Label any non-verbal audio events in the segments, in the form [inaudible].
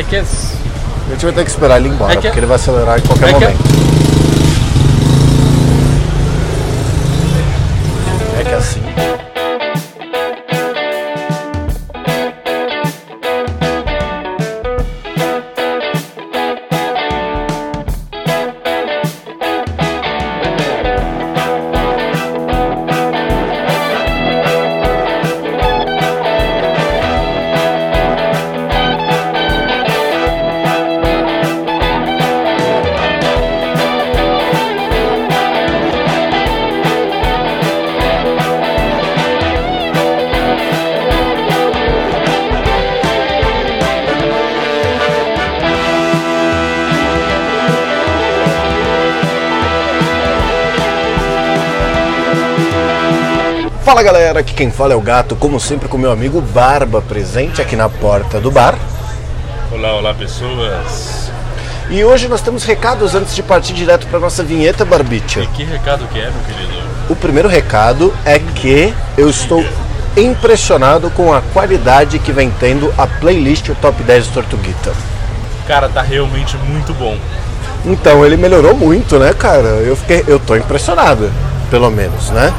É que é. A gente vai ter que esperar ele ir embora, É que- porque ele vai acelerar em qualquer É que- momento. É que assim. Fala galera, aqui quem fala é o Gato, como sempre com meu amigo Barba presente aqui na porta do bar. Olá, olá pessoas. E hoje nós temos recados antes de partir direto para nossa vinheta Barbicha. E que recado que é, meu querido? O primeiro recado é que eu estou impressionado com a qualidade que vem tendo a playlist o Top 10 do Tortuguita. Cara, tá realmente muito bom. Então ele melhorou muito, né, cara? Eu fiquei, eu tô impressionado, pelo menos, né?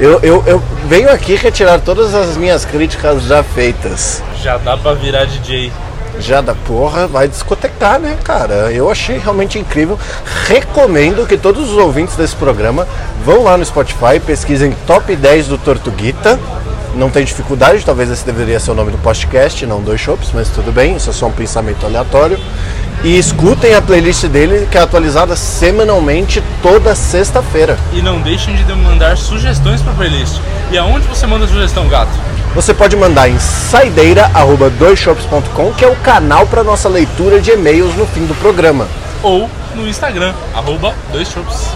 Eu, eu, eu venho aqui retirar todas as minhas críticas já feitas. Já dá pra virar DJ. Já da porra, vai discotecar, né, cara? Eu achei realmente incrível. Recomendo que todos os ouvintes desse programa vão lá no Spotify, pesquisem Top 10 do Tortuguita. Não tem dificuldade, talvez esse deveria ser o nome do podcast, não dois shops, mas tudo bem, isso é só um pensamento aleatório. E escutem a playlist dele, que é atualizada semanalmente toda sexta-feira. E não deixem de mandar sugestões pra playlist. E aonde você manda sugestão, gato? Você pode mandar em saideira@doisshops.com, que é o canal para nossa leitura de e-mails no fim do programa. Ou no Instagram, arroba dois shops.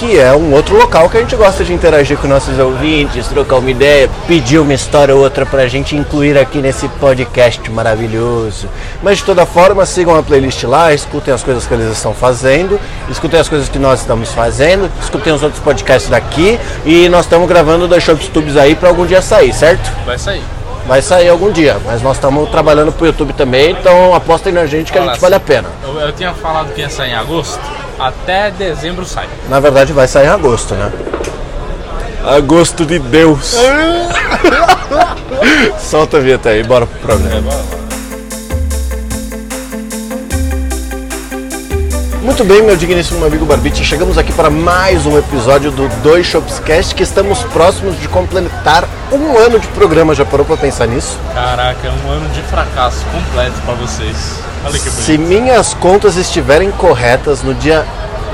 Que é um outro local que a gente gosta de interagir com nossos ouvintes, trocar uma ideia, pedir uma história ou outra pra gente incluir aqui nesse podcast maravilhoso. Mas de toda forma, sigam a playlist lá, escutem as coisas que eles estão fazendo, escutem as coisas que nós estamos fazendo, escutem os outros podcasts daqui e nós estamos gravando dois Shops Tubes aí pra algum dia sair, certo? Vai sair. Vai sair algum dia, mas nós estamos trabalhando pro YouTube também, então apostem na gente que a Olha, gente vale a pena. Eu, eu tinha falado que ia sair em agosto. Até dezembro sai. Na verdade vai sair em agosto, né? Agosto de Deus. [laughs] Solta a vinheta aí, bora pro programa. Muito bem, meu digníssimo amigo Barbite, chegamos aqui para mais um episódio do Dois Shopscast, que estamos próximos de completar um ano de programa. Já parou para pensar nisso? Caraca, é um ano de fracasso completo pra vocês. Olha que bonito. Se minhas contas estiverem corretas no dia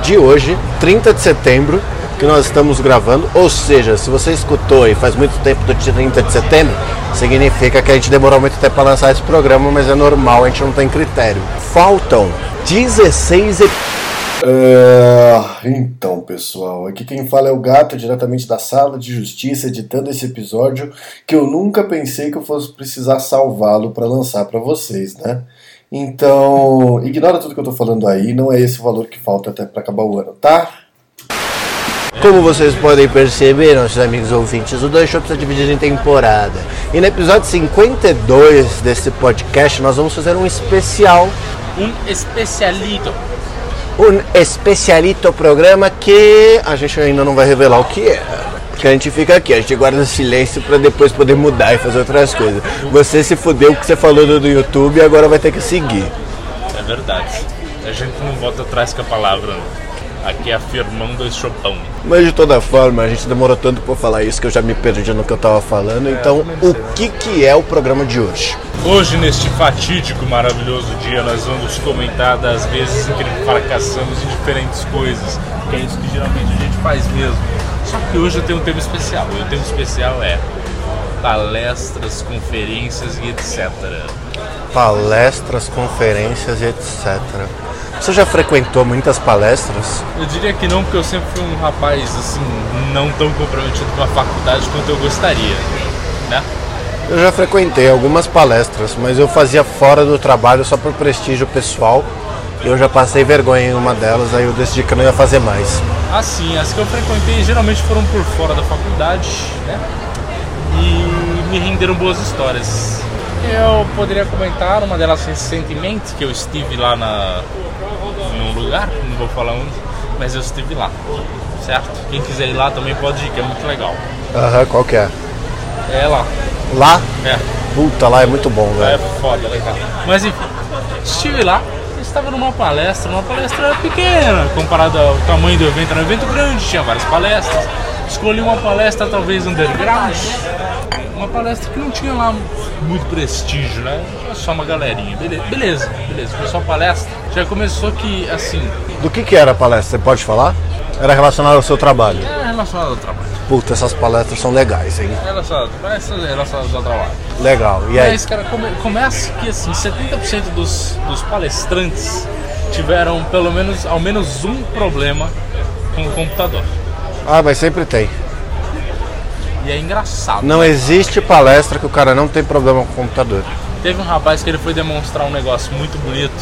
de hoje, 30 de setembro, que nós estamos gravando, ou seja, se você escutou e faz muito tempo do dia 30 de setembro, significa que a gente demorou muito tempo para lançar esse programa, mas é normal, a gente não tem critério. Faltam 16 episódios. então, pessoal, aqui quem fala é o Gato, diretamente da Sala de Justiça, editando esse episódio que eu nunca pensei que eu fosse precisar salvá-lo para lançar para vocês, né? Então, ignora tudo que eu tô falando aí, não é esse o valor que falta até para acabar o ano, tá? Como vocês podem perceber, nossos amigos ouvintes, o Dois Shops é dividido em temporada. E no episódio 52 desse podcast, nós vamos fazer um especial Um especialito. um especialito programa que a gente ainda não vai revelar o que é. Porque a gente fica aqui, a gente guarda silêncio pra depois poder mudar e fazer outras coisas. Você se fudeu com o que você falou do do YouTube e agora vai ter que seguir. É verdade. A gente não volta atrás com a palavra. não. Aqui é afirmando esse chopão. Mas de toda forma, a gente demorou tanto pra falar isso que eu já me perdi no que eu tava falando. Então, o que que é o programa de hoje? Hoje, neste fatídico, maravilhoso dia, nós vamos comentar das vezes em que fracassamos em diferentes coisas, que é isso que geralmente a gente faz mesmo. Só que hoje eu tenho um tema especial, e o tema especial é palestras, conferências e etc. Palestras, conferências e etc. Você já frequentou muitas palestras? Eu diria que não, porque eu sempre fui um rapaz assim, não tão comprometido com a faculdade quanto eu gostaria, né? Eu já frequentei algumas palestras, mas eu fazia fora do trabalho só por prestígio pessoal. Eu já passei vergonha em uma delas, aí eu decidi que eu não ia fazer mais. Assim, as que eu frequentei geralmente foram por fora da faculdade, né? E me renderam boas histórias. Eu poderia comentar uma delas recentemente, que eu estive lá na, num lugar, não vou falar onde, mas eu estive lá, certo? Quem quiser ir lá também pode ir, que é muito legal. Aham, qual que é? É lá, Lá? é, Puta, lá é muito bom, é velho. foda, legal. Mas enfim, estive lá, estava numa palestra, uma palestra pequena, comparada ao tamanho do evento, era um evento grande, tinha várias palestras. Escolhi uma palestra talvez underground, uma palestra que não tinha lá muito prestígio, né? Só uma galerinha. Beleza, beleza. Começou a palestra. Já começou que, assim, Do que que era a palestra? Você pode falar? Era relacionado ao seu trabalho. é relacionado ao trabalho. Puta, essas palestras são legais, hein? É relacionado, palestras relacionadas ao trabalho. Legal. E aí? Mas, cara, come- começa que, assim, 70% dos, dos palestrantes tiveram pelo menos, ao menos um problema com o computador. Ah, mas sempre tem. E é engraçado. Não existe palestra que o cara não tem problema com o computador. Teve um rapaz que ele foi demonstrar um negócio muito bonito.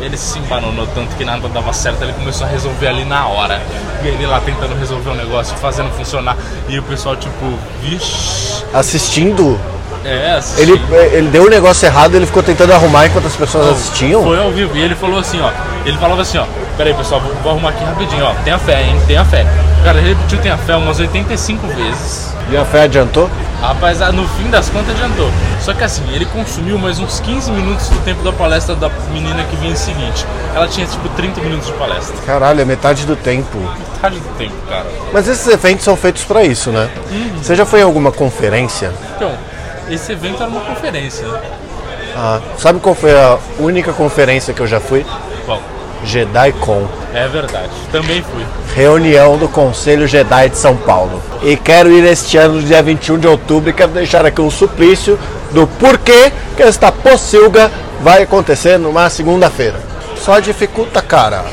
Ele se embananou tanto que nada dava certo, ele começou a resolver ali na hora. E ele lá tentando resolver o negócio, fazendo funcionar. E o pessoal, tipo, vixe. Assistindo, É, assisti. ele, ele deu o negócio errado ele ficou tentando arrumar enquanto as pessoas assistiam. Foi ao vivo. E ele falou assim, ó. Ele falava assim, ó. Pera aí, pessoal, vou, vou arrumar aqui rapidinho, ó. Tenha fé, hein? Tenha fé. Cara, ele repetiu tenha fé umas 85 vezes. E a fé adiantou? Rapaz, ah, no fim das contas adiantou. Só que assim, ele consumiu mais uns 15 minutos do tempo da palestra da menina que vinha em seguinte. Ela tinha tipo 30 minutos de palestra. Caralho, é metade do tempo. Metade do tempo, cara. Mas esses eventos são feitos pra isso, né? Você já foi em alguma conferência? Então, esse evento era uma conferência. Ah, sabe qual foi a única conferência que eu já fui? JediCon. é verdade. Também fui. Reunião do Conselho Jedi de São Paulo. E quero ir este ano, no dia 21 de outubro, e quero deixar aqui um suplício do porquê que esta pocilga vai acontecer numa segunda-feira. Só dificulta, cara.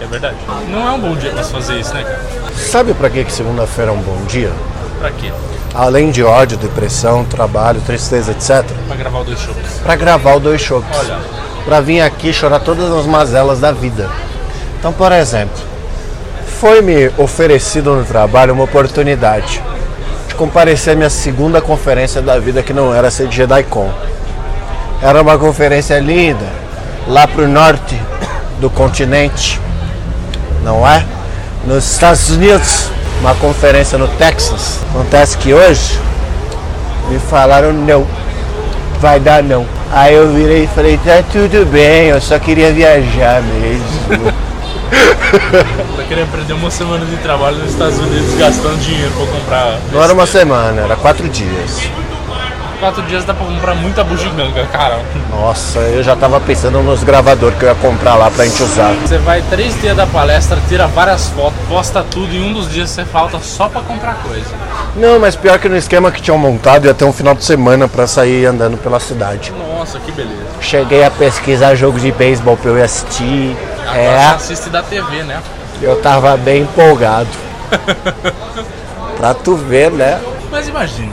É verdade. Não é um bom dia pra se fazer isso, né, cara? Sabe pra que que segunda-feira é um bom dia? Pra quê? Além de ódio, depressão, trabalho, tristeza, etc. Pra gravar os dois shows. Pra gravar o dois shows. Olha. Pra vir aqui chorar todas as mazelas da vida. Então, por exemplo, foi-me oferecido no trabalho uma oportunidade de comparecer à minha segunda conferência da vida que não era ser de JediCon. Era uma conferência linda, lá pro norte do continente, não é? Nos Estados Unidos, uma conferência no Texas. Acontece que hoje me falaram não, vai dar não. Aí eu virei e falei, tá tudo bem, eu só queria viajar mesmo. [laughs] Tá querendo perder uma semana de trabalho nos Estados Unidos gastando dinheiro pra comprar. Não era uma semana, era quatro dias. Quatro dias dá pra comprar muita bugiganga, cara. Nossa, eu já tava pensando nos gravadores que eu ia comprar lá pra gente usar. Você vai três dias da palestra, tira várias fotos, posta tudo e um dos dias você falta só pra comprar coisa. Não, mas pior que no esquema que tinham montado, ia ter um final de semana pra sair andando pela cidade. Nossa, que beleza. Cheguei a pesquisar jogo de beisebol pra eu ir assistir. Agora É, assiste da TV, né? eu tava bem empolgado. [laughs] pra tu ver, né? Mas imagine,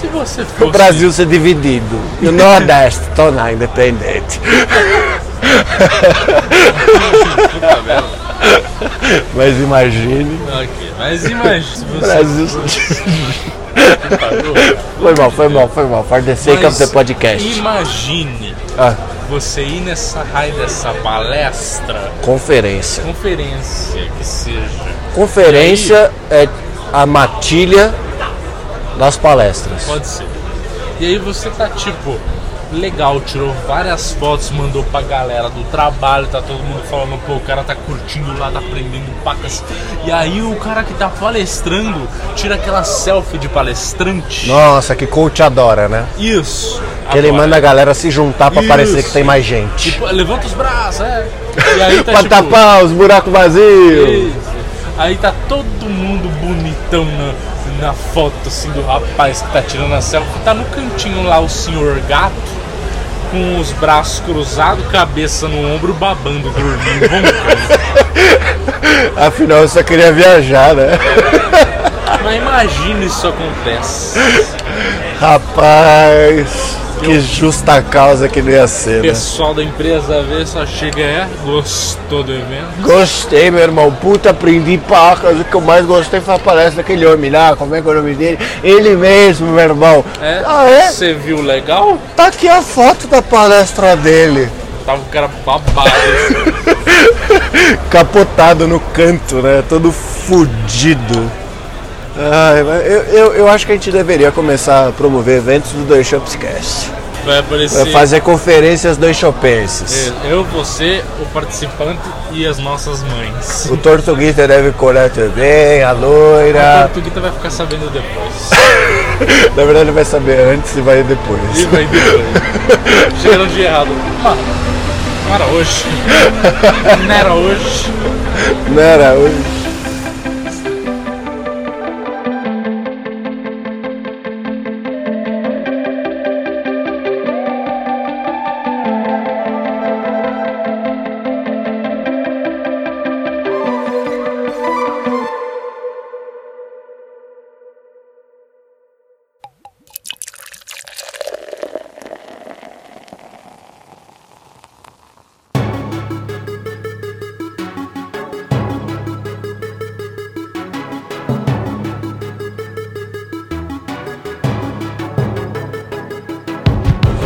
se você fosse. O Brasil ser dividido. E o Nordeste tornar independente. Puta merda. Mas imagine. Ok, mas imagine se você. Brasil. [laughs] Foi mal, foi mal, foi mal. For the sake of the podcast. Imagine Ah, você ir nessa raio dessa palestra, conferência. conferência que seja. Conferência é a matilha das palestras. Pode ser. E aí você tá tipo, legal, tirou várias fotos, mandou pra galera do trabalho, tá todo mundo falando, pô, o cara tá curtindo lá, tá aprendendo pacas. E aí o cara que tá palestrando tira aquela selfie de palestrante. Nossa, que coach adora, né? Isso. Que ele manda a galera se juntar pra Isso. parecer que tem mais gente. Tipo, levanta os braços, é. E aí tá [laughs] pra tipo. tapar os buracos vazios. Isso. Aí tá todo mundo bonitão na, na foto assim do rapaz que tá tirando a selfie. Tá no cantinho lá o senhor gato, com os braços cruzados, cabeça no ombro, babando, dormindo, roncando. [laughs] Afinal, eu só queria viajar, né? Mas imagina isso acontece. Rapaz. Que justa causa que não ia ser, O né? pessoal da empresa vê, só chega é, gostou do evento. Gostei, meu irmão. Puta, aprendi pacas. O que eu mais gostei foi a palestra daquele homem lá. Como é que é o nome dele? Ele mesmo, meu irmão. É? Ah, é? Você viu legal? Tá aqui a foto da palestra dele. Tava o cara babado. [laughs] Capotado no canto, né? Todo fudido. Eu, eu, eu acho que a gente deveria começar a promover eventos do Dois Shops Cast. Vai aparecer Fazer conferências dois chopenses. é, eu, você, o participante e as nossas mães. O Tortuguita deve colar também, a loira. Portuguita vai ficar sabendo depois. [laughs] Na verdade, ele vai saber antes e vai depois. E vai depois. Chega no dia errado. Ah, não era hoje. [laughs] Não era hoje. Não era hoje.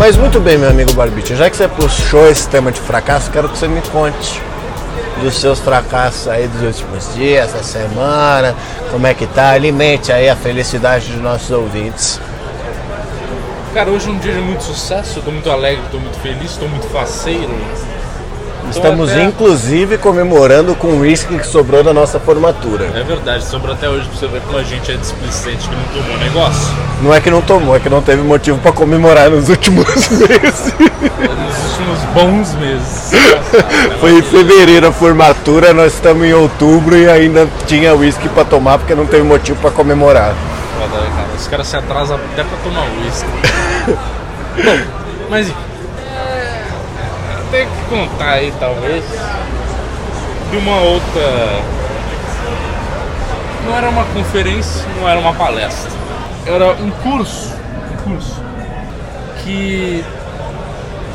Mas muito bem, meu amigo Barbite, já que você puxou esse tema de fracasso, quero que você me conte dos seus fracassos aí dos últimos dias, essa semana, como é que tá, alimente aí a felicidade dos nossos ouvintes. Cara, hoje é um dia de muito sucesso. Tô muito alegre, tô muito feliz, tô muito faceiro. Estamos até- inclusive comemorando com o whisky que sobrou da nossa formatura. É verdade, sobrou até hoje pra você ver como a gente é displicente que não tomou negócio. Não é que não tomou, é que não teve motivo para comemorar nos últimos [laughs] meses. Nos últimos bons meses. Foi em fevereiro a formatura, nós estamos em outubro e ainda tinha whisky para tomar porque não teve motivo para comemorar. Foda, né, cara? Os caras se atrasam até pra tomar uísque. [laughs] Bom, mas enfim. É, tem que contar aí, talvez, de uma outra. Não era uma conferência, não era uma palestra. Era um curso. Um curso. Que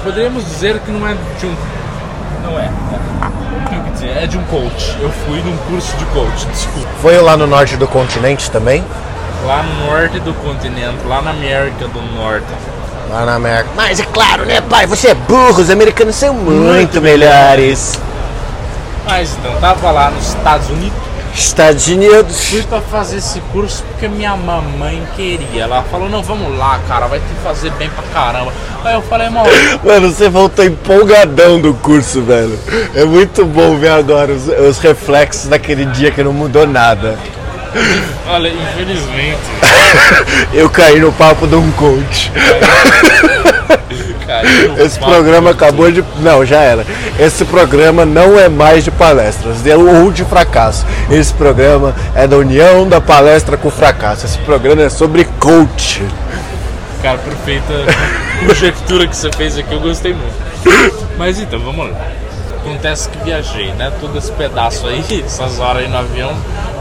poderíamos dizer que não é de um. Não é. Tenho que dizer, é de um coach. Eu fui num curso de coach, desculpa. Foi lá no norte do continente também? Lá no norte do continente, lá na América do Norte. Lá na América. Mas é claro, né, pai? Você é burro, os americanos são muito melhores. Mas então, tava lá nos Estados Unidos. Estados Unidos. Fui pra fazer esse curso porque minha mamãe queria. Ela falou, não, vamos lá, cara, vai te fazer bem pra caramba. Aí eu falei, mano, [laughs] Mano, você voltou empolgadão do curso, velho. É muito bom ver agora os, os reflexos daquele dia que não mudou nada. Olha, infelizmente, [laughs] Eu caí no papo de um coach. Esse programa acabou de. Não, já era. Esse programa não é mais de palestras, é ou de fracasso. Esse programa é da união da palestra com o fracasso. Esse programa é sobre coach. Cara, perfeita conjectura que você fez aqui, eu gostei muito. Mas então, vamos lá. Acontece que viajei, né? Todo esse pedaço aí, [laughs] essas horas aí no avião,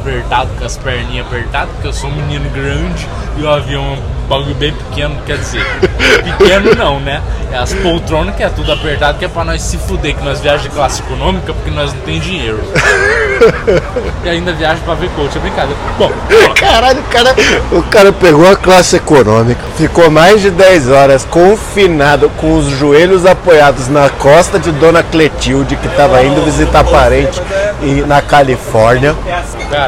apertado, com as perninhas apertadas, porque eu sou um menino grande e o avião é um bagulho bem pequeno, quer dizer, [laughs] pequeno não, né? É as poltronas que é tudo apertado, que é pra nós se fuder, que nós viajamos de classe econômica porque nós não tem dinheiro. [laughs] E ainda viaja pra ver coach, é brincadeira. Bom. Caralho, o cara, o cara pegou a classe econômica, ficou mais de 10 horas confinado com os joelhos apoiados na costa de Dona Cletilde, que estava indo visitar parente e- na Califórnia,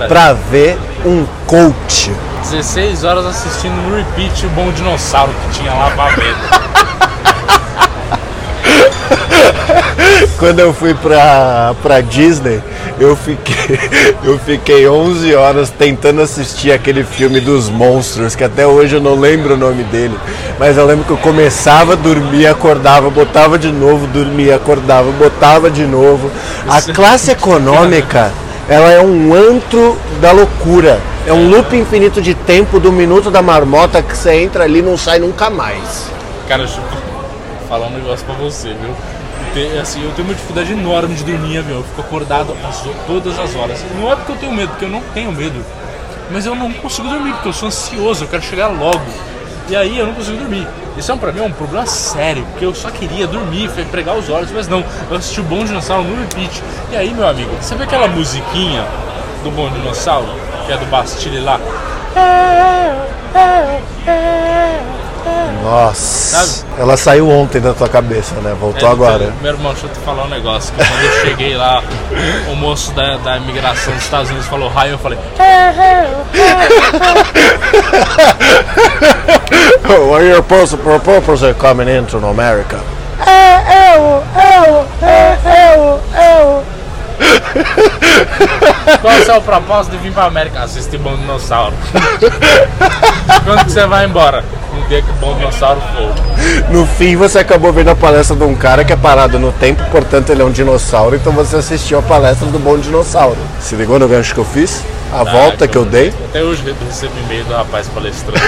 pra ver um coach. 16 horas assistindo no repeat o Bom Dinossauro que tinha lá pra ver. [laughs] [laughs] Quando eu fui pra, pra Disney, eu fiquei, [laughs] eu fiquei 11 horas tentando assistir aquele filme dos monstros, que até hoje eu não lembro o nome dele. Mas eu lembro que eu começava a dormir, acordava, botava de novo, dormia, acordava, botava de novo. A classe econômica, ela é um antro da loucura. É um loop infinito de tempo do minuto da marmota que você entra ali e não sai nunca mais. Cara, falar um negócio pra você, viu? Te- Assim, eu tenho uma dificuldade enorme de dormir, meu. Eu fico acordado as- todas as horas. Não é porque eu tenho medo, porque eu não tenho medo. Mas eu não consigo dormir, porque eu sou ansioso, eu quero chegar logo. E aí eu não consigo dormir. Isso é um, pra mim é um problema sério, porque eu só queria dormir, pregar os olhos, mas não. Eu assisti o Bom Dinossauro no repeat. E aí, meu amigo, sabe aquela musiquinha do Bom Dinossauro, que é do Bastille lá? Nossa. Sabe? Ela saiu ontem da tua cabeça, né? Voltou É, agora. Meu irmão, deixa eu te falar um negócio. Quando eu cheguei lá, o moço da, da imigração dos Estados Unidos falou raio, eu falei, Where your purpose, coming into America? Qual é o seu propósito de vir pra América? Assistir Bom Dinossauro. quando que você vai embora? Um dia que o Bom Dinossauro for. No fim, você acabou vendo a palestra de um cara que é parado no tempo, portanto ele é um dinossauro, então você assistiu a palestra do bom dinossauro. Se ligou no gancho que eu fiz? A volta que eu dei? Até hoje eu recebo e-mail do rapaz palestrando.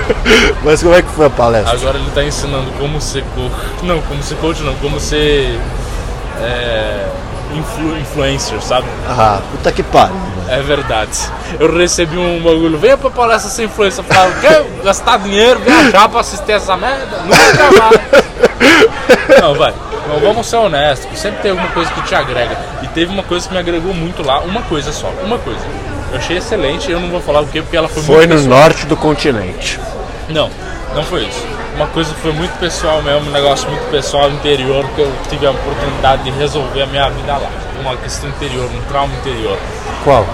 [laughs] Mas como é que foi a palestra? Agora ele tá ensinando como ser coach. Não, como ser coach não, como ser. É, influ- influencer, sabe? Ah, puta que pariu. É verdade. Eu recebi um bagulho, venha pra palestra sem influência. Eu falava, quer gastar dinheiro, viajar pra assistir essa merda? Nunca. Não, vai. Vamos ser honestos. Sempre tem alguma coisa que te agrega. E teve uma coisa que me agregou muito lá, uma coisa só, uma coisa. Eu achei excelente, eu não vou falar o que porque ela foi, Foi muito no pessoal. norte do continente. Não, não foi isso. Uma coisa que foi muito pessoal mesmo, um negócio muito pessoal, interior, que eu tive a oportunidade de resolver a minha vida lá. Uma questão interior, um trauma interior. Qual?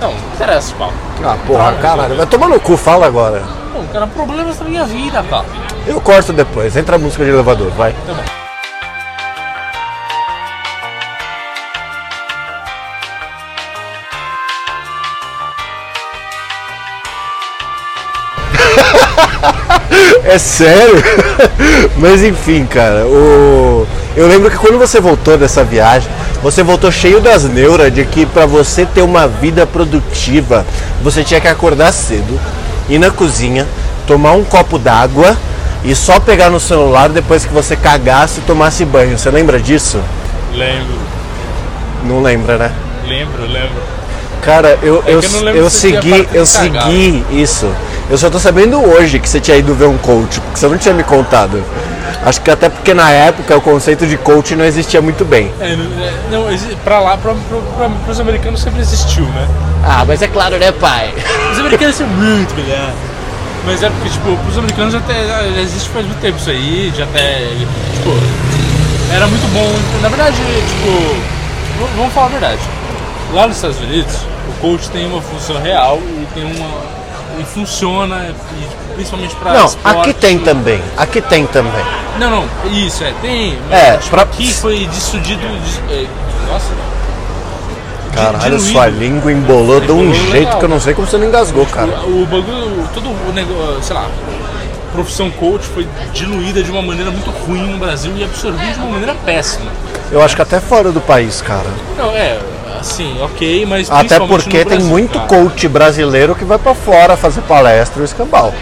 Não, não interessa qual. Ah, porra, caralho. Vai tomar no cu, fala agora. Pô, cara, problemas da minha vida, cara. Eu corto depois. Entra a música de elevador, vai. Tá bom. É sério? [laughs] Mas enfim, cara, o... eu lembro que quando você voltou dessa viagem, você voltou cheio das neuras de que para você ter uma vida produtiva, você tinha que acordar cedo, ir na cozinha, tomar um copo d'água e só pegar no celular depois que você cagasse e tomasse banho. Você lembra disso? Lembro, Não lembra, né? lembro, lembro. Cara, eu, É eu, eu eu segui, eu segui isso. Eu só tô sabendo hoje que você tinha ido ver um coach, porque você não tinha me contado. Acho que até porque na época o conceito de coach não existia muito bem. É, não, é, pra lá, pra, pra, pra, pros americanos sempre existiu, né? Ah, mas é claro, né, pai? Os americanos são muito melhor. Mas é porque, tipo, pros americanos já, até, já existe faz muito tempo isso aí, já até. Tipo, era muito bom. Na verdade, tipo, vamos falar a verdade. Lá nos Estados Unidos, o coach tem uma função real e tem uma. E funciona, principalmente pra. Não, esporte. aqui tem também. Aqui tem também. Não, não, isso, é, tem. É, tipo, pra- aqui foi distribuído. dis- é, Nossa. Caralho, diluído. sua língua embolou de um jeito legal. que eu não sei como você não engasgou, cara. O, o bagulho, todo o negócio, sei lá, profissão coach foi diluída de uma maneira muito ruim no Brasil e absorvida de uma maneira péssima. Eu acho que até fora do país, cara. Não, é, assim, ok, mas Até porque tem muito cara. coach brasileiro que vai pra fora fazer palestra e escambau.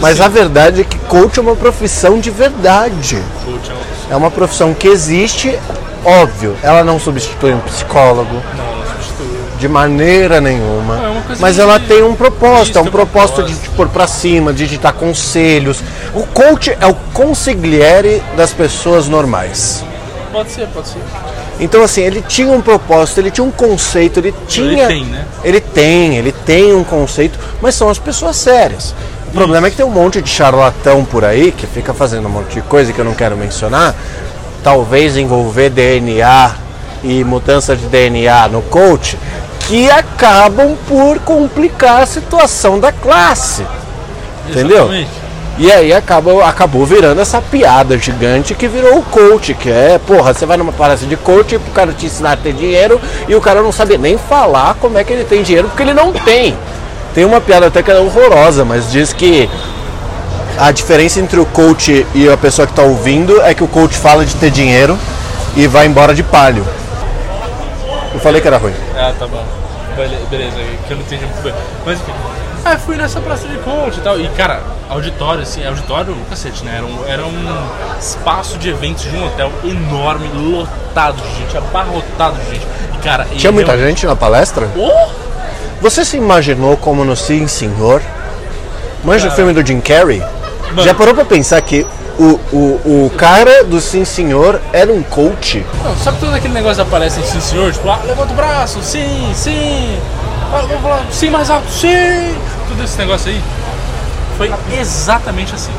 Mas assim, a verdade é que coach é uma profissão de verdade. coach é uma- É uma profissão que existe, óbvio, ela não substitui um psicólogo não, não substitui. de maneira nenhuma. Não, é mas ela tem um propósito, é um um propósito de propósito. te pôr pra cima, de te dar conselhos. O coach é o consigliere das pessoas normais. Pode ser, pode ser. Então assim, ele tinha um propósito, ele tinha um conceito, ele tinha. tem, né? Ele tem, ele tem um conceito, mas são as pessoas sérias. O problema é que tem um monte de charlatão por aí que fica fazendo um monte de coisa que eu não quero mencionar. Talvez envolver DNA e mudança de DNA no coach, que acabam por complicar a situação da classe. Entendeu? E aí acaba, acabou virando essa piada gigante que virou o coach, que é, porra, você vai numa palestra de coach pro cara te ensinar a ter dinheiro e o cara não sabe nem falar como é que ele tem dinheiro, porque ele não tem. Tem uma piada até que é horrorosa, mas diz que a diferença entre o coach e a pessoa que está ouvindo é que o coach fala de ter dinheiro e vai embora de palho. Eu falei que era ruim. Ah, tá bom. Bele- Beleza, que eu não entendi muito bem. Mas enfim. Ah, fui nessa praça de coach e tal. E cara, auditório, assim, auditório, cacete, né? Era um, era um espaço de eventos de um hotel enorme, lotado de gente, abarrotado de gente. E, cara, e Tinha muita eu- gente na palestra? Oh! Você se imaginou como no Sim Senhor? Manja o Cara. filme do Jim Carrey? Mano. Já parou pra pensar que o, o, o cara do Sim Senhor era um coach? Não, sabe todo aquele negócio aparece em sim senhor? Tipo, ah, levanta o braço, sim, sim. Ah, vou falar, sim mais alto, sim. Tudo esse negócio aí. Foi exatamente assim.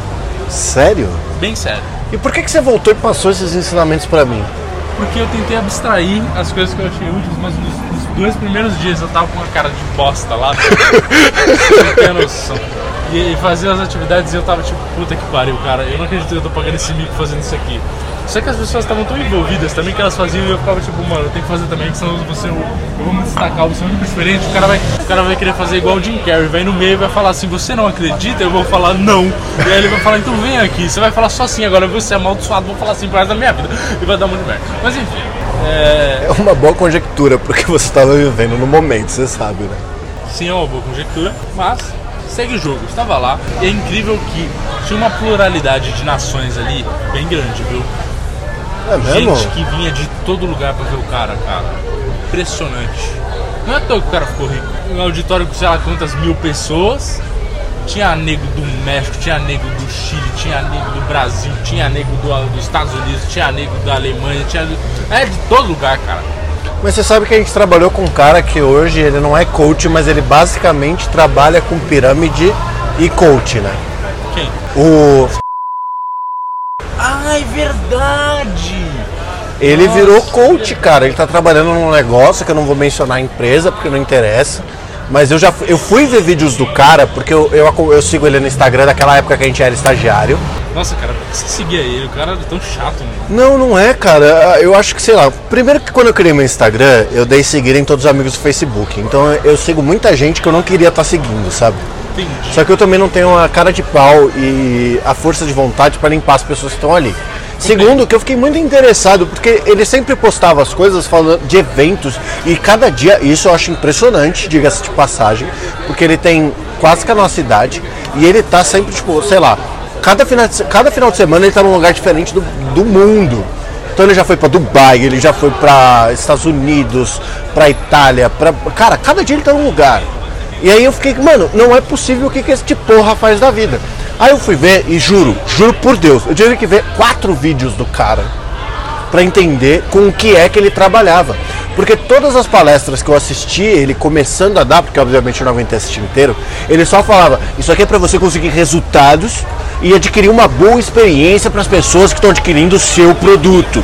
Sério? Bem sério. E por que, que você voltou e passou esses ensinamentos pra mim? Porque eu tentei abstrair as coisas que eu achei úteis, mas nos, nos dois primeiros dias eu tava com uma cara de bosta lá. [laughs] não tem noção. E, e fazia as atividades e eu tava tipo, puta que pariu, cara. Eu não acredito que eu tô pagando esse mico fazendo isso aqui. Só que as pessoas estavam tão envolvidas também que elas faziam e eu ficava tipo, mano, eu tenho que fazer também, que senão você, eu, eu vou me destacar, você é muito diferente. O cara, vai, o cara vai querer fazer igual o Jim Carrey, vai no meio e vai falar assim, você não acredita? Eu vou falar não. E aí ele vai falar, então vem aqui. Você vai falar só assim, agora você é amaldiçoado, vou falar assim pro resto da minha vida. E vai dar muito merda. Mas enfim. É... É uma boa conjectura porque você estava vivendo no momento, você sabe, né? Sim, é uma boa conjectura, mas segue o jogo. Estava lá e é incrível que tinha uma pluralidade de nações ali bem grande, viu? É mesmo? Gente que vinha de todo lugar pra ver o cara, cara. Impressionante. Não é à toa que o cara ficou rico. Um auditório com sei lá quantas mil pessoas. Tinha nego do México, tinha nego do Chile, tinha nego do Brasil, tinha nego do- dos Estados Unidos, tinha nego da Alemanha, tinha. É de todo lugar, cara. Mas você sabe que a gente trabalhou com um cara que hoje ele não é coach, mas ele basicamente trabalha com pirâmide e coach, né? Quem? O Ah, é verdade! ele Nossa, virou coach, cara. Ele tá trabalhando num negócio que eu não vou mencionar a empresa porque não interessa. Mas eu já fui, eu fui ver vídeos do cara porque eu, eu, eu sigo ele no Instagram daquela época que a gente era estagiário. Nossa, cara, por que você seguia ele? O cara era tão chato, mano. Não, não é, cara. Eu acho que, sei lá, primeiro que quando eu criei meu Instagram, eu dei seguir em todos os amigos do Facebook. Então eu sigo muita gente que eu não queria estar seguindo, sabe? Entendi. Só que eu também não tenho a cara de pau e a força de vontade para limpar as pessoas que estão ali. Segundo, que eu fiquei muito interessado, porque ele sempre postava as coisas falando de eventos e cada dia, isso eu acho impressionante, diga-se de passagem, porque ele tem quase que a nossa idade e ele tá sempre, tipo, sei lá, cada final de, cada final de semana ele tá num lugar diferente do, do mundo. Então ele já foi para Dubai, ele já foi para Estados Unidos, para Itália, para cara, cada dia ele tá num lugar. E aí eu fiquei, mano, não é possível o que, que esse porra faz da vida. Aí eu fui ver e juro, juro por Deus, eu tive que ver quatro vídeos do cara para entender com o que é que ele trabalhava. Porque todas as palestras que eu assisti, ele começando a dar, porque obviamente eu não aguentei assistir inteiro, ele só falava: Isso aqui é para você conseguir resultados e adquirir uma boa experiência para as pessoas que estão adquirindo o seu produto.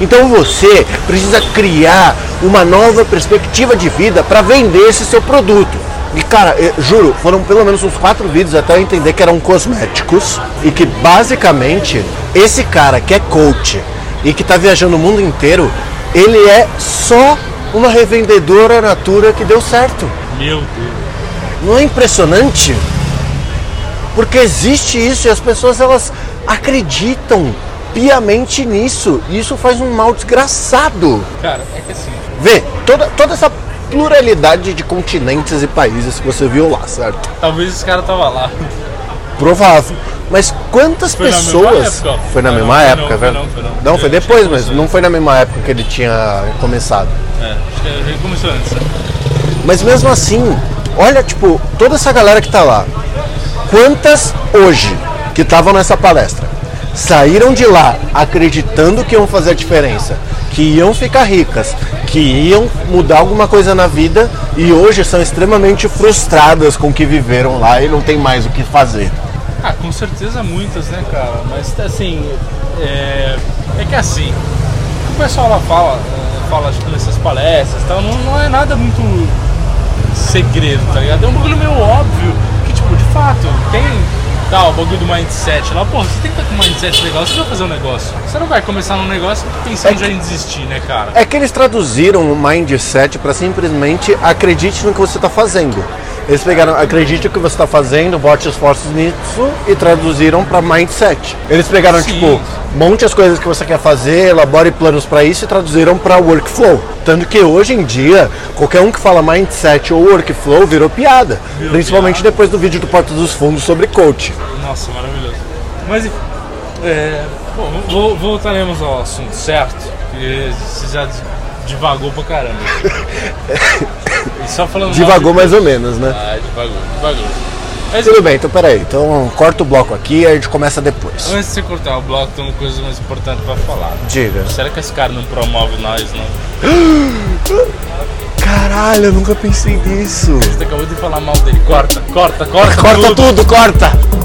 Então você precisa criar uma nova perspectiva de vida para vender esse seu produto. E cara, juro, foram pelo menos uns quatro vídeos até eu entender que eram cosméticos e que basicamente esse cara que é coach e que tá viajando o mundo inteiro, ele é só uma revendedora natura que deu certo. Meu Deus. Não é impressionante? Porque existe isso e as pessoas elas acreditam piamente nisso. E isso faz um mal desgraçado. Cara, é que assim. Vê, toda, toda essa pluralidade de continentes e países que você viu lá, certo? Talvez esse cara tava lá. Provável. Mas quantas Foi pessoas. Foi na mesma não, época, velho? não, foi não. Não, foi Eu depois, mas não foi na mesma época que ele tinha começado. É, acho que ele começou antes. né? Mas mesmo assim, olha, tipo, toda essa galera que tá lá, quantas hoje que estavam nessa palestra saíram de lá acreditando que iam fazer a diferença, que iam ficar ricas, que iam mudar alguma coisa na vida e hoje são extremamente frustradas com o que viveram lá e não tem mais o que fazer. Ah, com certeza muitas, né, cara? Mas assim, é, é que assim, o pessoal lá fala, é, fala tipo, nessas palestras tal, não, não é nada muito segredo, tá ligado? É um bagulho meio óbvio que, tipo, de fato, tem tal, o bagulho do mindset lá, pô, você tem que estar com um mindset legal, você vai fazer um negócio. Você não vai começar num negócio pensando já em desistir, né, cara? É que eles traduziram o mindset para simplesmente acredite no que você está fazendo. Eles pegaram acredite no que você está fazendo, bote esforços nisso e traduziram para mindset. Eles pegaram Sim. tipo monte as coisas que você quer fazer, elabore planos para isso e traduziram para workflow. Tanto que hoje em dia qualquer um que fala mindset ou workflow virou piada, Virou principalmente piada. depois do vídeo do Porta dos Fundos sobre coach. Nossa, maravilhoso. Mas enfim, é, bom, vo- voltaremos ao assunto, certo? Porque você já divagou pra caramba. [laughs] Só falando Divagou mais ou menos, né? Ah, divagou, divagou. Mas Tudo bem, então peraí. Então corta o bloco aqui e a gente começa depois. antes de você cortar o bloco, tem uma coisa mais importante pra falar. Diga. Será que esse cara não promove nós, não? [gasps] Caralho, eu nunca pensei nisso. Você acabou de falar mal dele. Corta, corta, corta. Corta tudo, corta!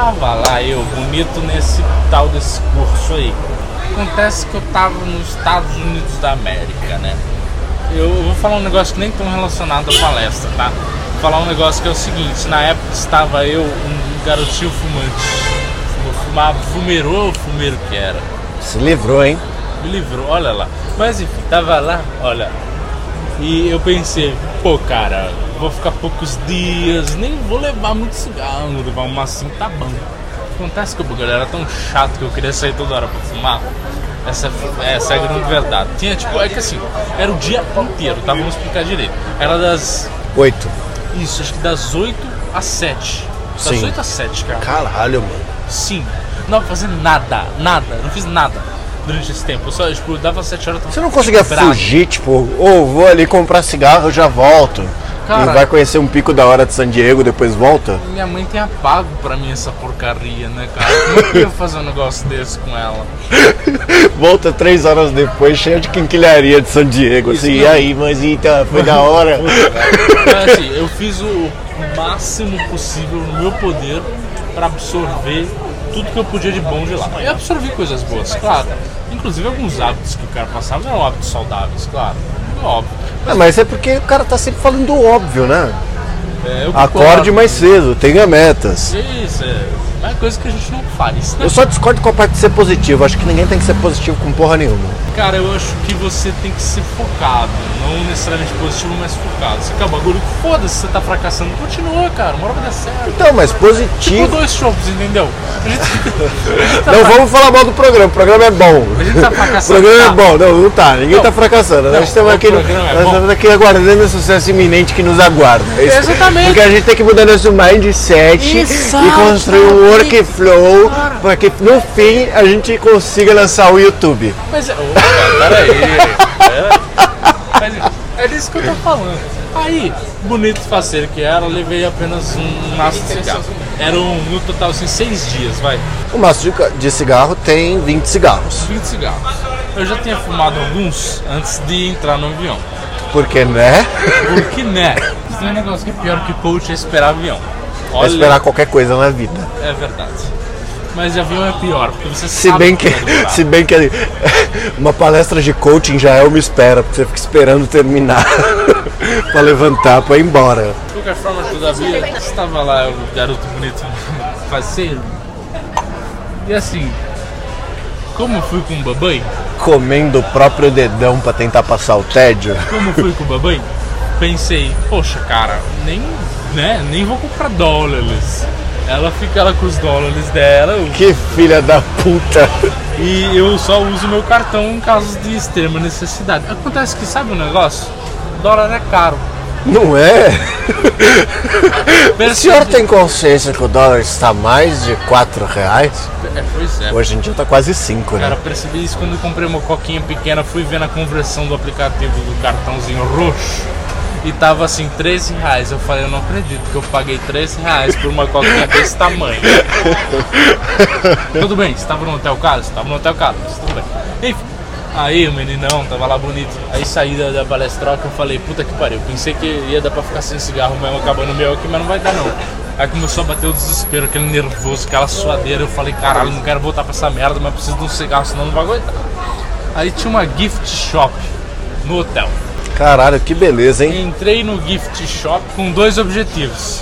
Estava lá eu, bonito nesse tal desse curso aí. Acontece que eu tava nos Estados Unidos da América, né? Eu vou falar um negócio que nem tão relacionado à palestra, tá? Vou falar um negócio que é o seguinte, na época estava eu, um garotinho fumante. Fumava, fumeirou ou fumeiro que era? Se livrou, hein? me livrou, olha lá. Mas enfim, tava lá, olha. E eu pensei, pô, cara, vou ficar poucos dias, nem vou levar muito cigarro, vou levar um macinho, tá bom. Acontece que o bagulho era tão chato que eu queria sair toda hora pra fumar. Essa, essa é a grande verdade. Tinha tipo, é que assim, era o dia inteiro, tá? Vamos explicar direito. Era das. Oito. Isso, acho que das 8 às 7. Das Sim. 8 às 7, cara. Caralho, mano. Sim. Não fazer nada, nada. Não fiz nada durante esse tempo. Eu só, tipo, dava 7 horas. Você não conseguia bravo. fugir, tipo, ou vou ali comprar cigarro, eu já volto. Cara. E vai conhecer um pico da hora de San Diego, depois volta? Minha mãe tem pago pra mim essa porcaria, né, cara? Como é eu ia fazer um negócio desse com ela? [laughs] Volta três horas depois, cheio de quinquilharia de San Diego. Isso assim, e aí, mãezita, foi da hora? [laughs] Mas, assim, eu fiz o máximo possível no meu poder pra absorver tudo que eu podia de bom de lá. E absorvi coisas boas, claro. Inclusive alguns hábitos que o cara passava eram hábitos saudáveis, claro. Óbvio. Ah, mas é porque o cara tá sempre falando do óbvio, né? É, Acorde mais cedo, tenha metas. Isso, é. É coisa que a gente não faz, né? Eu só discordo com a parte de ser positivo. Acho que ninguém tem que ser positivo com porra nenhuma. Cara, eu acho que você tem que ser focado. Não necessariamente positivo, mas focado. Se acaba o bagulho, foda-se, você tá fracassando. Continua, cara. Uma hora vai dar certo. Então, mas Tipo positivo. dois shows, entendeu? Gente, tá [laughs] Não vamos falar mal do programa, o programa é bom. A gente tá O fracassando. programa é tá? bom, não, não tá, ninguém Não. tá fracassando. Não, nós estamos o aqui, no- programa é nós estamos aqui aguardando o sucesso iminente que nos aguarda. É. Exatamente. Porque a gente tem que mudar nosso mindset Exato, e construir um workflow para que no fim a gente consiga lançar o YouTube. Mas, é- opa, [laughs] peraí. Mas é disso que eu tô falando. Aí, bonito faceiro que era, eu levei apenas um maço de cigarro. Eram, no total, assim, seis dias, vai. O maço de, cigarro tem 20 cigarros. 20 cigarros. Eu já tinha fumado alguns antes de entrar no avião. Porque, né? Porque, né? Tem um negócio que é pior que coach é esperar avião. É Olha, esperar qualquer coisa na vida. é verdade. Mas de avião é pior, porque você Se sabe bem que, demorar. [laughs] se bem que [laughs] uma palestra de coaching já é uma espera, porque você fica esperando terminar [laughs] pra levantar, pra ir embora. De qualquer forma, todavia, estava lá o garoto bonito faceiro. E assim, como fui com o babai, Comendo o próprio dedão pra tentar passar o tédio. como fui com o babai, pensei, poxa cara, nem, né, nem vou comprar dólares. Ela fica lá com os dólares dela, eu Que filha da puta. E eu só uso meu cartão em casos de extrema necessidade. Acontece que, sabe o negócio? Dólar é caro. Não é? O Percebi- senhor tem consciência que o dólar está mais de 4 reais? É, pois é. Hoje em dia tá quase 5, Cara, né? percebi isso quando eu comprei uma coquinha pequena, fui ver na conversão do aplicativo do cartãozinho roxo e tava assim, 13 reais. Eu falei, eu não acredito que eu paguei 13 reais por uma coquinha [laughs] desse tamanho. tudo bem, você tava no hotel caro? Você tava no hotel caro, mas tudo bem. Enfim, aí o meninão tava lá bonito. Aí saí da, da palestroca, eu falei, puta que pariu. Pensei que ia dar pra ficar sem cigarro mesmo, acabando meu aqui, mas não vai dar não. Aí começou a bater o desespero, aquele nervoso, aquela suadeira. Eu falei, caralho, não quero voltar pra essa merda, mas preciso de um cigarro, senão não vai aguentar. Aí tinha uma gift shop no hotel. Caralho, que beleza, hein? Entrei no gift shop com dois objetivos.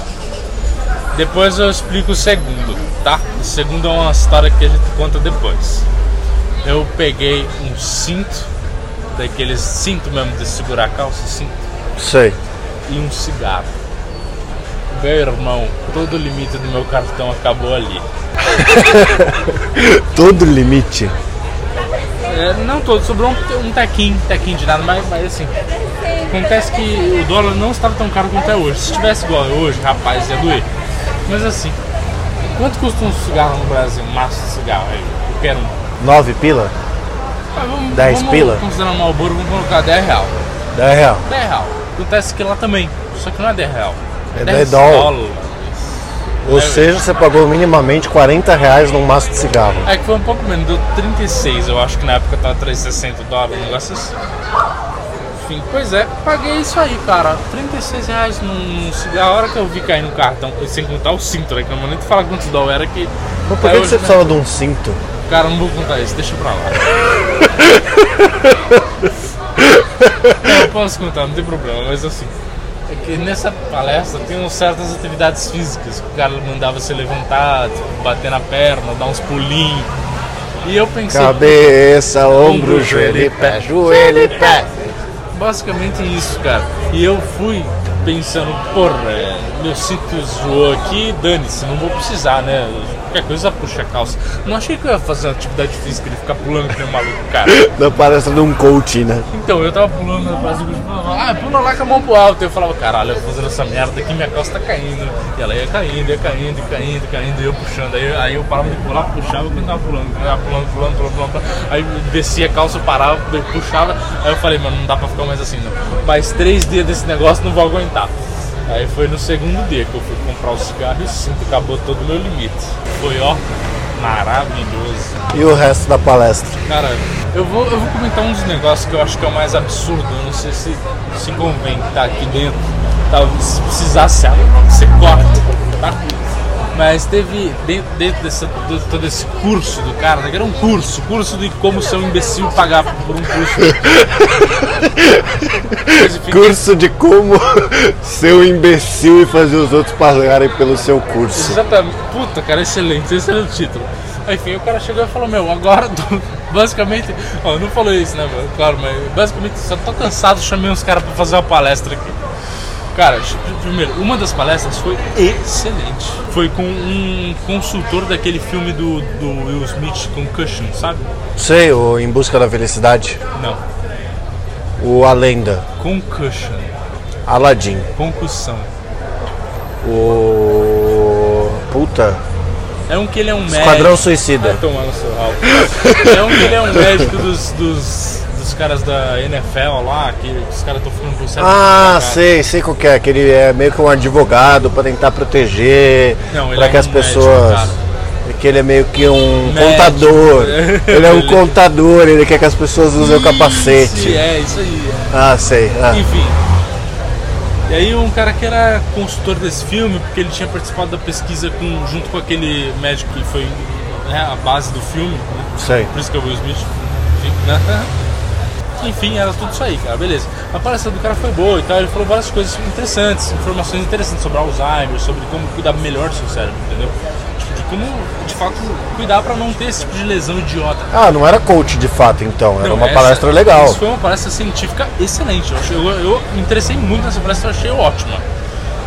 Depois eu explico o segundo, tá? O segundo é uma história que a gente conta depois. Eu peguei um cinto, daqueles cinto mesmo de segurar a calça, cinto, Sei. e um cigarro. Meu irmão, todo o limite do meu cartão acabou ali. [laughs] Todo limite. É, não todo, sobrou um, um tequinho, tequinho de nada, mas, mas assim. Acontece que o dólar não estava tão caro quanto é hoje. Se tivesse igual é hoje, rapaz, ia doer. Mas assim, quanto custa um cigarro no Brasil? Um maço de cigarro aí? Eu quero um. 9 pila? Ah, vamos, 10 vamos pila? Considerando um Malboro, vamos colocar 10 real. 10 real. 10 real. Acontece que lá também, só que não é 10 real. É 10 10 dólar. dólares. Ou seja, você pagou minimamente 40 reais num maço de cigarro. É que foi um pouco menos, deu 36, eu acho que na época tava 360 dólares, um negócio assim. Enfim, pois é, paguei isso aí, cara. 36 reais num, num cigarro. A hora que eu vi cair no cartão, sem contar o cinto, né? Que não vou nem te falar quantos dólares era que. Mas por que, que você né? precisava de um cinto? Cara, não vou contar isso, deixa pra lá. [laughs] não, eu posso contar, não tem problema, mas assim. É que nessa palestra tem umas certas atividades físicas. que O cara mandava você levantar, tipo, bater na perna, dar uns pulinhos. E eu pensei. Cabeça, ombro, joelho e pé. Joelho e pé. Basicamente isso, cara. E eu fui pensando, porra, meu cinto zoou aqui, dane-se, não vou precisar, né? Qualquer coisa puxa a calça. Não achei que eu ia fazer uma atividade física, ele ficar pulando que nem um maluco, cara. [laughs] Na palestra de um coach, né? Então, eu tava pulando do ah, pula lá com a mão pro alto. Eu falava, caralho, eu tô fazendo essa merda aqui, minha calça tá caindo. E ela ia caindo, ia caindo, ia caindo, caindo, e eu puxando. Aí, aí eu parava de pular, puxava, eu tava pulando, tava pulando, pulando, pulando, pulando, pulando. Aí descia a calça, parava, puxava. Aí eu falei, mano, não dá pra ficar mais assim, não. Mais três dias desse negócio, não vou aguentar. Aí foi no segundo dia que eu fui comprar o cigarro e o cinto acabou todo o meu limite. Foi, ó, maravilhoso. E o resto da palestra? Cara, eu vou, eu vou comentar um dos negócios que eu acho que é o mais absurdo. Eu não sei se, se convém estar aqui dentro. Talvez se precisasse, você corta, tá? Mas teve dentro, dentro desse, de todo esse curso do cara, né, que era um curso, curso de como ser um imbecil pagar por um curso. [laughs] Curso de como ser um imbecil e fazer os outros pagarem pelo seu curso. Exatamente. Puta, cara, excelente. Esse era o título. Enfim, o cara chegou e falou, meu, agora, [laughs] basicamente, ó, não falou isso, né, mano? Claro, mas basicamente, só tô cansado, chamei uns caras pra fazer uma palestra aqui. Cara, primeiro, uma das palestras foi excelente. Foi com um consultor daquele filme do, do Will Smith, Concussion, sabe? Sei, o Em Busca da Felicidade. Não, O A Lenda. Concussion, Aladdin. concussão. O. Puta. É um que ele é um médico. Esquadrão Suicida. Seu rabo. É um que ele é um médico dos, dos, dos caras da NFL lá, que os caras estão ficando com Ah, sei, sei qual que é. Que ele é meio que um advogado pra tentar proteger. Pra é que um as médico, pessoas. cara. que ele é meio que um Médico. contador. [laughs] Ele é um contador, ele quer que as pessoas usem o Isso, capacete. É, isso aí. é. Ah, sei. Ah. Enfim. E aí um cara que era consultor desse filme, porque ele tinha participado da pesquisa com, junto com aquele médico que foi né, a base do filme, né? Sei. por isso que é o Will Smith. Né? [laughs] Enfim, era tudo isso aí, cara, beleza. A palestra do cara foi boa e tal, ele falou várias coisas interessantes, informações interessantes sobre Alzheimer, sobre como cuidar melhor do seu cérebro, entendeu? Tipo, de como, de fato, cuidar pra não ter esse tipo de lesão idiota. Ah, não era coach de fato então, era Não, uma essa- palestra legal. Isso foi uma palestra científica excelente. Eu, achei- eu, eu me interessei muito nessa palestra, eu achei ótima.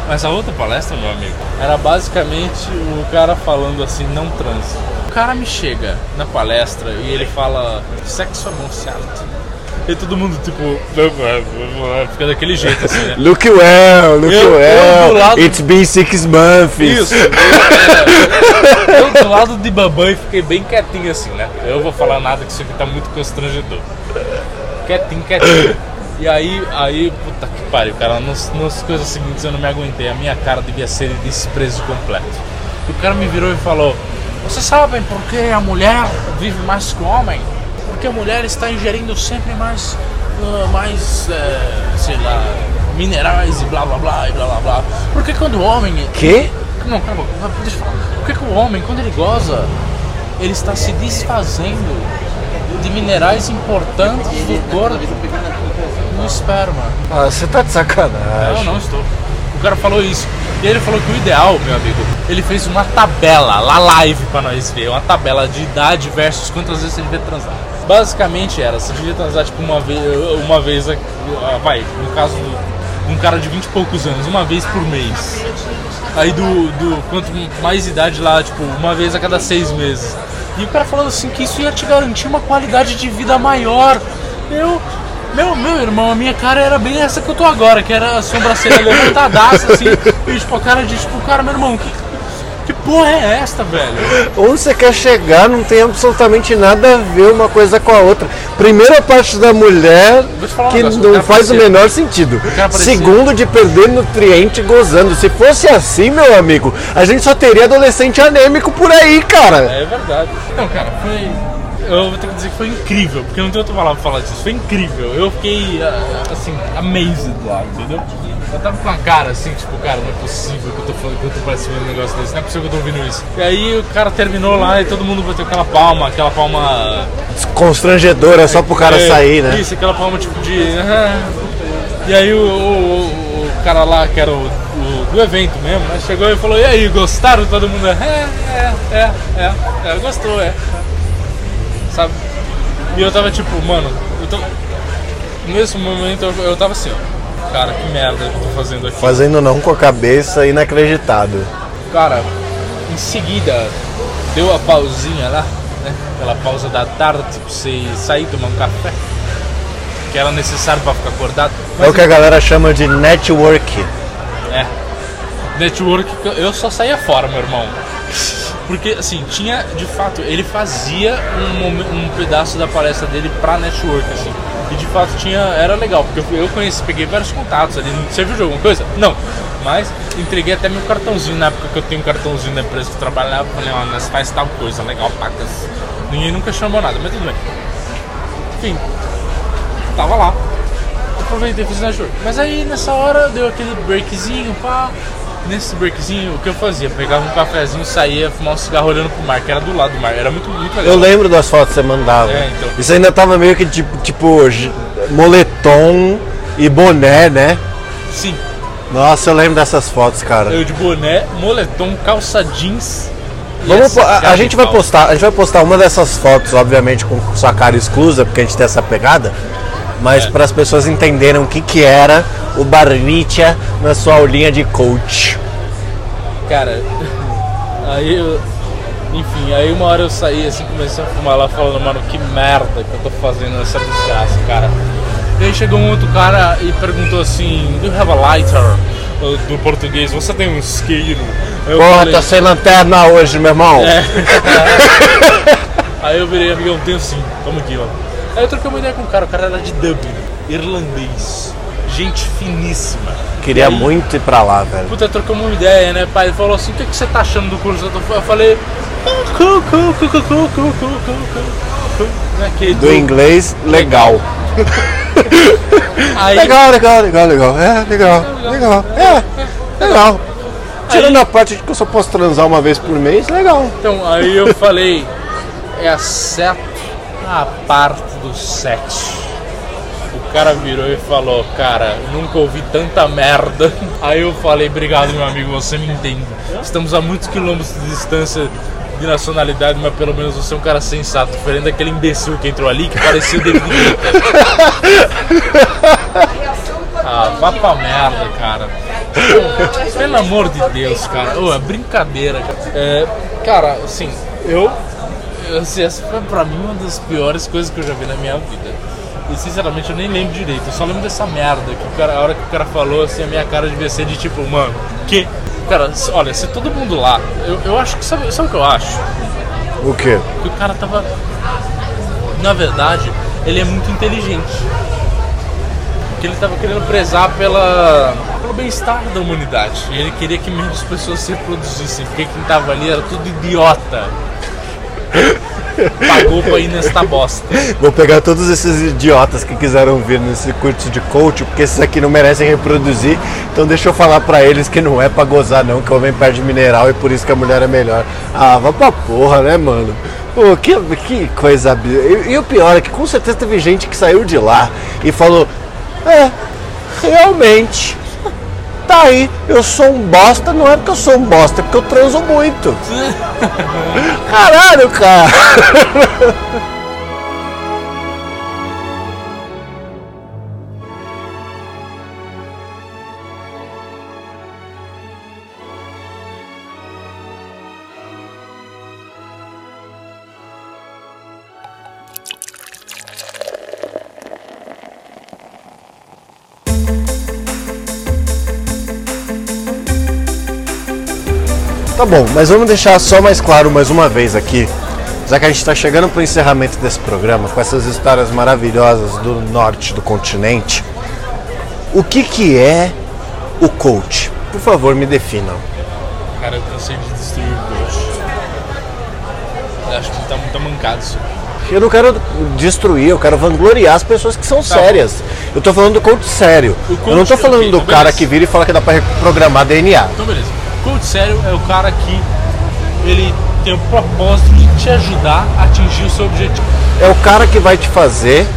Mas a outra palestra, meu amigo, era basicamente o cara falando assim, não transe. O cara me chega na palestra e ele fala sexo é bom certo. E todo mundo, tipo, fica daquele jeito assim, né? Look well, look Eu- eu well. do lado- It's been six months. Isso. Eu, eu do lado de Babãe fiquei bem quietinho assim, né? Eu vou falar nada que isso aqui tá muito constrangedor. Quietinho, quietinho. E aí, aí, puta que pariu, cara, nas, nas coisas seguintes eu não me aguentei. A minha cara devia ser de desprezo completo. E o cara me virou e falou: Vocês sabem por que a mulher vive mais que o homem? Porque a mulher está ingerindo sempre mais, ah, mais, eh, sei lá, minerais e blá blá blá e blá blá blá. Porque quando o homem Que? não, calma, deixa eu falar. Por que, o homem, quando ele goza, ele está se desfazendo de minerais importantes do corpo no esperma? Ah, você tá de Não, sacanagem. não estou. O cara falou isso. E ele falou que o ideal, meu amigo, ele fez uma tabela lá live pra nós ver. Uma tabela de idade versus quantas vezes você devia transar. Basicamente era, você devia transar tipo uma vez, uma vez, ah, vai, no caso de um cara de 20 e poucos anos, uma vez por mês. Aí do, do quanto mais idade lá, tipo, uma vez a cada seis meses. E o cara falando assim que isso ia te garantir uma qualidade de vida maior. Eu. Meu, meu irmão, a minha cara era bem essa que eu tô agora, que era a sobrancelha [laughs] levantadaça, assim, e tipo, a cara de tipo, cara, meu irmão, que, que porra é esta, velho? Onde você quer chegar não tem absolutamente nada a ver uma coisa com a outra. Primeira parte da mulher que negócio, não faz o aparecer. menor sentido. Segundo de perder nutriente gozando. Se fosse assim, meu amigo, a gente só teria adolescente anêmico por aí, cara. É verdade. Não, cara, foi. Eu vou ter que dizer que foi incrível, porque não tem outra palavra pra falar disso. Foi incrível. Eu fiquei, ah, assim, amazed lá, entendeu? Eu tava com a cara assim, tipo, cara, não é possível que eu tô falando que eu tô participando de um negócio desse, não é possível que eu tô ouvindo isso. E aí o cara terminou lá e todo mundo bateu aquela palma, aquela palma. Constrangedora só pro cara É, sair, né? Isso, aquela palma tipo de. E aí o, o- o- o cara lá, que era o, o do evento mesmo, né, chegou e falou, e aí, gostaram? Todo mundo, é, é, é, é, é, gostou, é. Sabe? E eu tava tipo, mano, eu tô. Nesse momento eu, eu tava assim, ó. Cara, que merda que eu tô fazendo aqui. Fazendo não com a cabeça, inacreditado. Cara, em seguida deu a pausinha lá, né? Aquela pausa da tarde, tipo, você sair tomar um café. Que era necessário pra ficar acordado. É o que a galera chama de network. É. Network, eu só saía fora, meu irmão. Porque, assim, tinha, de fato, ele fazia um, um pedaço da palestra dele pra network, assim. E de fato tinha, era legal, porque eu, conheci, peguei vários contatos ali. Você viu de alguma coisa? Não. Mas entreguei até meu cartãozinho na época que eu tenho um cartãozinho da empresa que eu trabalhava. Falei, ó, nós faz tal coisa, legal, pacas. Ninguém nunca chamou nada, mas tudo bem. Enfim, tava lá. Aproveitei e fiz network. Mas aí nessa hora deu aquele breakzinho, pá. Nesse breakzinho, o que eu fazia? Pegava um cafezinho, saía, fumar um cigarro olhando pro mar, que era do lado do mar. Era muito, muito legal. Eu lembro das fotos que você mandava. É, então. Isso ainda tava meio que tipo, tipo moletom e boné, né? Sim, Nossa, eu lembro dessas fotos, cara. eu de boné, moletom, calça jeans. Vamos, a, a gente vai postar, a gente vai postar uma dessas fotos, obviamente com sua cara exclusa, porque a gente tem essa pegada, mas É. para as pessoas entenderem o que que era o Barnitia na sua aulinha de coach. Cara, [laughs] aí eu. Enfim, aí uma hora eu saí assim, comecei a fumar lá falando, mano, que merda que eu tô fazendo nessa desgraça, cara. E aí chegou um outro cara e perguntou assim, do you have a lighter? Do português, você tem um isqueiro? Eu Porra, falei, tá sem lanterna hoje, meu irmão. É. [laughs] Aí eu virei, amigão, tenho sim, toma aqui, ó. Aí eu troquei uma ideia com o cara, o cara era de Dublin, irlandês. Gente finíssima. Queria aí- muito ir pra lá, velho. Puta, trocamos uma ideia, né, pai? Ele falou assim, o que, que você tá achando do curso? Eu falei, "Ah, cool, cool, cool, cool, cool, cool, cool, cool, cool, cool." Né, que Do inglês, legal. Aí, Legal, legal, legal, legal. É, legal, legal. É, legal. Tirando a parte de que eu só posso transar uma vez por mês, legal. Então, aí eu falei, é a seta a parte do sexo. O cara virou e falou, cara, nunca ouvi tanta merda. [laughs] Aí eu falei, obrigado meu amigo, você me entende. Estamos a muitos quilômetros de distância de nacionalidade, mas pelo menos você é um cara sensato, diferente daquele imbecil que entrou ali que parecia o. [laughs] Ah, vá pra merda, cara. [laughs] Pelo amor de Deus, cara. Ô, é brincadeira, cara. É, cara, assim, eu. Assim, essa foi pra mim uma das piores coisas que eu já vi na minha vida. E sinceramente eu nem lembro direito. Eu só lembro dessa merda. Que o cara, a hora que o cara falou, assim, a minha cara devia ser de tipo, mano, que? Cara, olha, se todo mundo lá. Eu, eu acho que. Sabe, sabe o que eu acho? O quê? que o cara tava. Na verdade, ele é muito inteligente. Porque ele tava querendo prezar pela, pelo bem-estar da humanidade. E ele queria que menos pessoas se reproduzissem. Porque quem tava ali era tudo idiota. Pagou pra ir nesta bosta. Vou pegar todos esses idiotas que quiseram vir nesse curso de coach, porque esses aqui não merecem reproduzir. Então deixa eu falar pra eles que não é pra gozar não, que o homem perde mineral e por isso que a mulher é melhor. Ah, vá pra porra, né, mano? Pô, que, que coisa... E, e o pior é que com certeza teve gente que saiu de lá e falou... É, realmente... Tá aí, eu sou um bosta, não é porque eu sou um bosta, é porque eu transo muito. [laughs] Caralho, cara! [laughs] Tá bom, mas vamos deixar só mais claro mais uma vez aqui, já que a gente está chegando para o encerramento desse programa, com essas histórias maravilhosas do norte do continente, o que, que é o coach? Por favor, me definam. Cara, eu cansei de destruir o coach. Eu acho que tá muito mancado isso. Eu não quero destruir, eu quero vangloriar as pessoas que são sérias. Eu tô falando do coach sério. Tá coach- eu não tô falando ok, do então cara beleza. que vira e fala que dá pra reprogramar DNA. Então beleza. Coach sério é o cara que ele tem o propósito de te ajudar a atingir o seu objetivo. É o cara que vai te fazer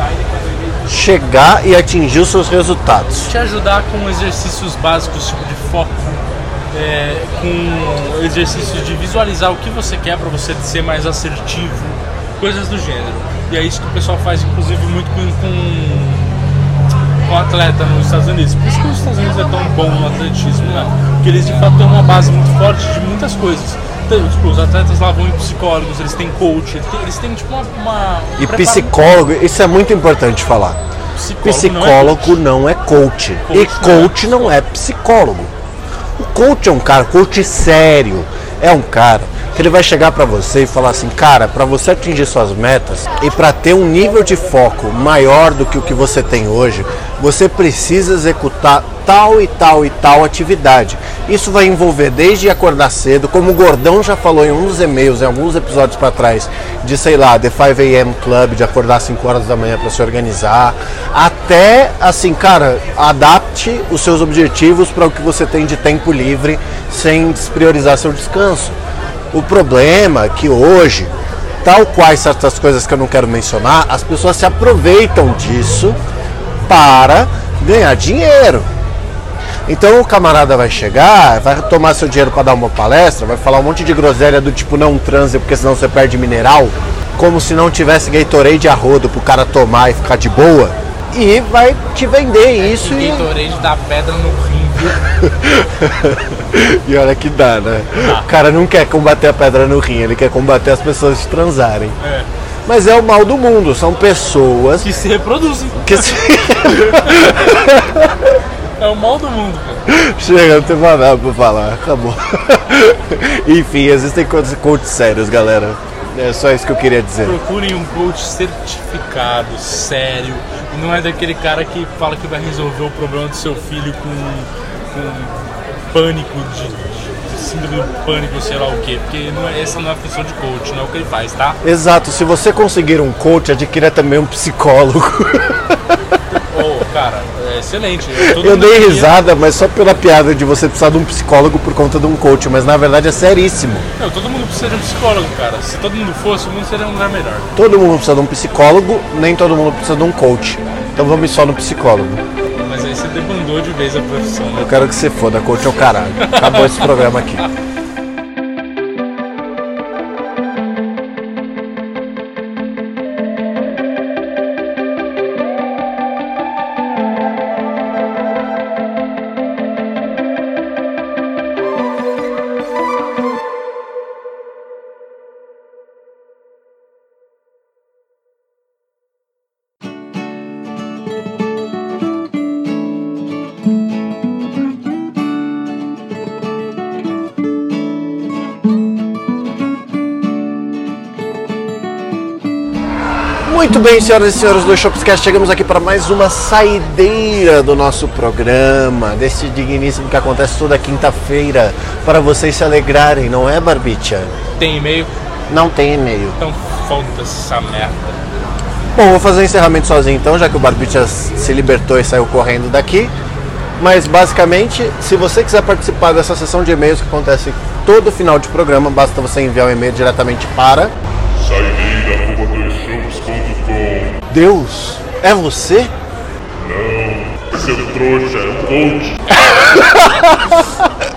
chegar e atingir os seus resultados. Te ajudar com exercícios básicos, tipo de foco, é, com exercícios de visualizar o que você quer para você ser mais assertivo, coisas do gênero. E é isso que o pessoal faz, inclusive, muito com, com, com atleta nos Estados Unidos. Por isso que os Estados Unidos é tão bom no atletismo, né? Porque eles de fato têm uma base muito forte de muitas coisas. Então, tipo, os atletas lá vão em psicólogos, eles têm coach, eles têm, eles têm, tipo uma. uma um E psicólogo, isso é muito importante falar. Psicólogo não é coach. E Coach não é coach não é psicólogo. O coach é um cara, coach sério, é um cara ele vai chegar pra você e falar assim, cara, pra você atingir suas metas e pra ter um nível de foco maior do que o que você tem hoje, você precisa executar tal e tal e tal atividade. Isso vai envolver desde acordar cedo, como o Gordão já falou em um dos e-mails, em alguns episódios pra trás, de sei lá, The 5 AM Club, de acordar às 5 horas da manhã pra se organizar, até assim, cara, adapte os seus objetivos para o que você tem de tempo livre sem despriorizar seu descanso. O problema é que hoje, tal quais certas coisas que eu não quero mencionar, as pessoas se aproveitam disso para ganhar dinheiro. Então o camarada vai chegar, vai tomar seu dinheiro para dar uma palestra, vai falar um monte de groselha do tipo não transe porque senão você perde mineral, como se não tivesse Gatorade a rodo pro cara tomar e ficar de boa, e vai te vender isso e, Gatorade dá pedra no rim, viu? [laughs] e olha que dá, né? O cara não quer combater a pedra no rim, ele quer combater as pessoas de transarem. É. Mas é o mal do mundo, são pessoas Que se reproduzem. que se... [laughs] É o mal do mundo, cara. Chega, não tem mais nada pra falar, acabou. [laughs] Enfim, existem coaches coaches sérios, galera. É só isso que eu queria dizer. Procurem um coach certificado, sério. Não é daquele cara que fala que vai resolver o problema do seu filho com, com pânico de, de síndrome do pânico, sei lá o quê. Porque não é, essa não é a função de coach, não é o que ele faz, tá? Exato, se você conseguir um coach, adquira também um psicólogo. [laughs] Ô, cara, é excelente. Todo Eu dei risada, mas só pela piada de você precisar de um psicólogo por conta de um coach, mas na verdade é seríssimo. Não, todo mundo precisa de um psicólogo, cara. Se todo mundo fosse, o mundo seria um lugar melhor. Todo mundo precisa de um psicólogo, nem todo mundo precisa de um coach. Então vamos só no psicólogo. Mas aí você debandou de vez a profissão, né? Eu quero que você foda, coach é o caralho. Acabou esse programa aqui. Muito bem, senhoras e senhores do Shopscast, chegamos aqui para mais uma saideira do nosso programa, desse digníssimo que acontece toda quinta-feira, para vocês se alegrarem, não é, Barbicha? Tem e-mail? Não tem e-mail. Então foda essa merda. Bom, vou fazer o encerramento sozinho então, já que o Barbicha se libertou e saiu correndo daqui. Mas basicamente, se você quiser participar dessa sessão de e-mails que acontece todo final de programa, basta você enviar um e-mail diretamente para Deus. É você? Seu trouxa, é um coach. [laughs]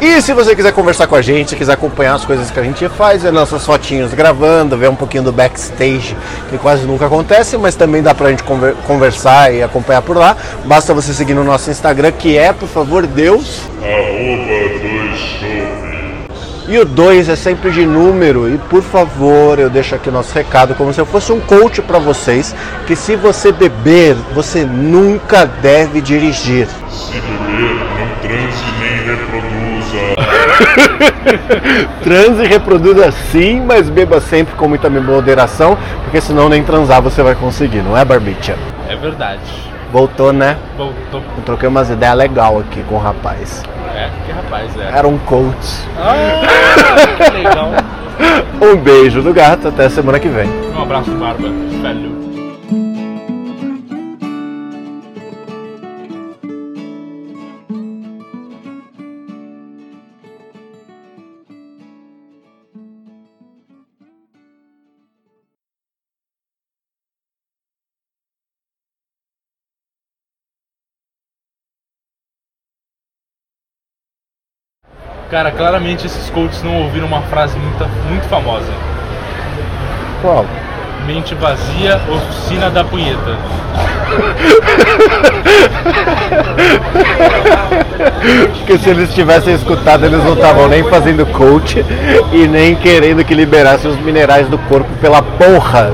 E se você quiser conversar com a gente, quiser acompanhar as coisas que a gente faz, ver nossas fotinhos gravando, ver um pouquinho do backstage, que quase nunca acontece, mas também dá pra gente conver- conversar e acompanhar por lá, basta você seguir no nosso Instagram, que é, por favor, Deus. Arroba. E o 2 é sempre de número. E por favor, eu deixo aqui o nosso recado, como se eu fosse um coach para vocês, que se você beber, você nunca deve dirigir. Se beber, não transe nem reproduza. [laughs] Transe e reproduza sim, mas beba sempre com muita moderação, porque senão nem transar você vai conseguir, não é, Barbicha? É verdade. Voltou, né? Voltou. Eu troquei umas ideias legais aqui com o rapaz. É, que rapaz é. Era um coach. Ah, que legal. [laughs] Um beijo do gato, até semana que vem. Um abraço, Barba. Velho. Cara, claramente esses coaches não ouviram uma frase muito, muito famosa. Qual? Mente vazia, oficina da punheta. Porque se eles tivessem escutado, eles não estavam nem fazendo coach e nem querendo que liberasse os minerais do corpo pela porra.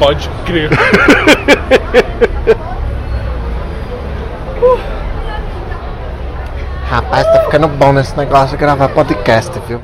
Pode crer. [laughs] Rapaz, tá ficando bom nesse negócio de gravar podcast, viu?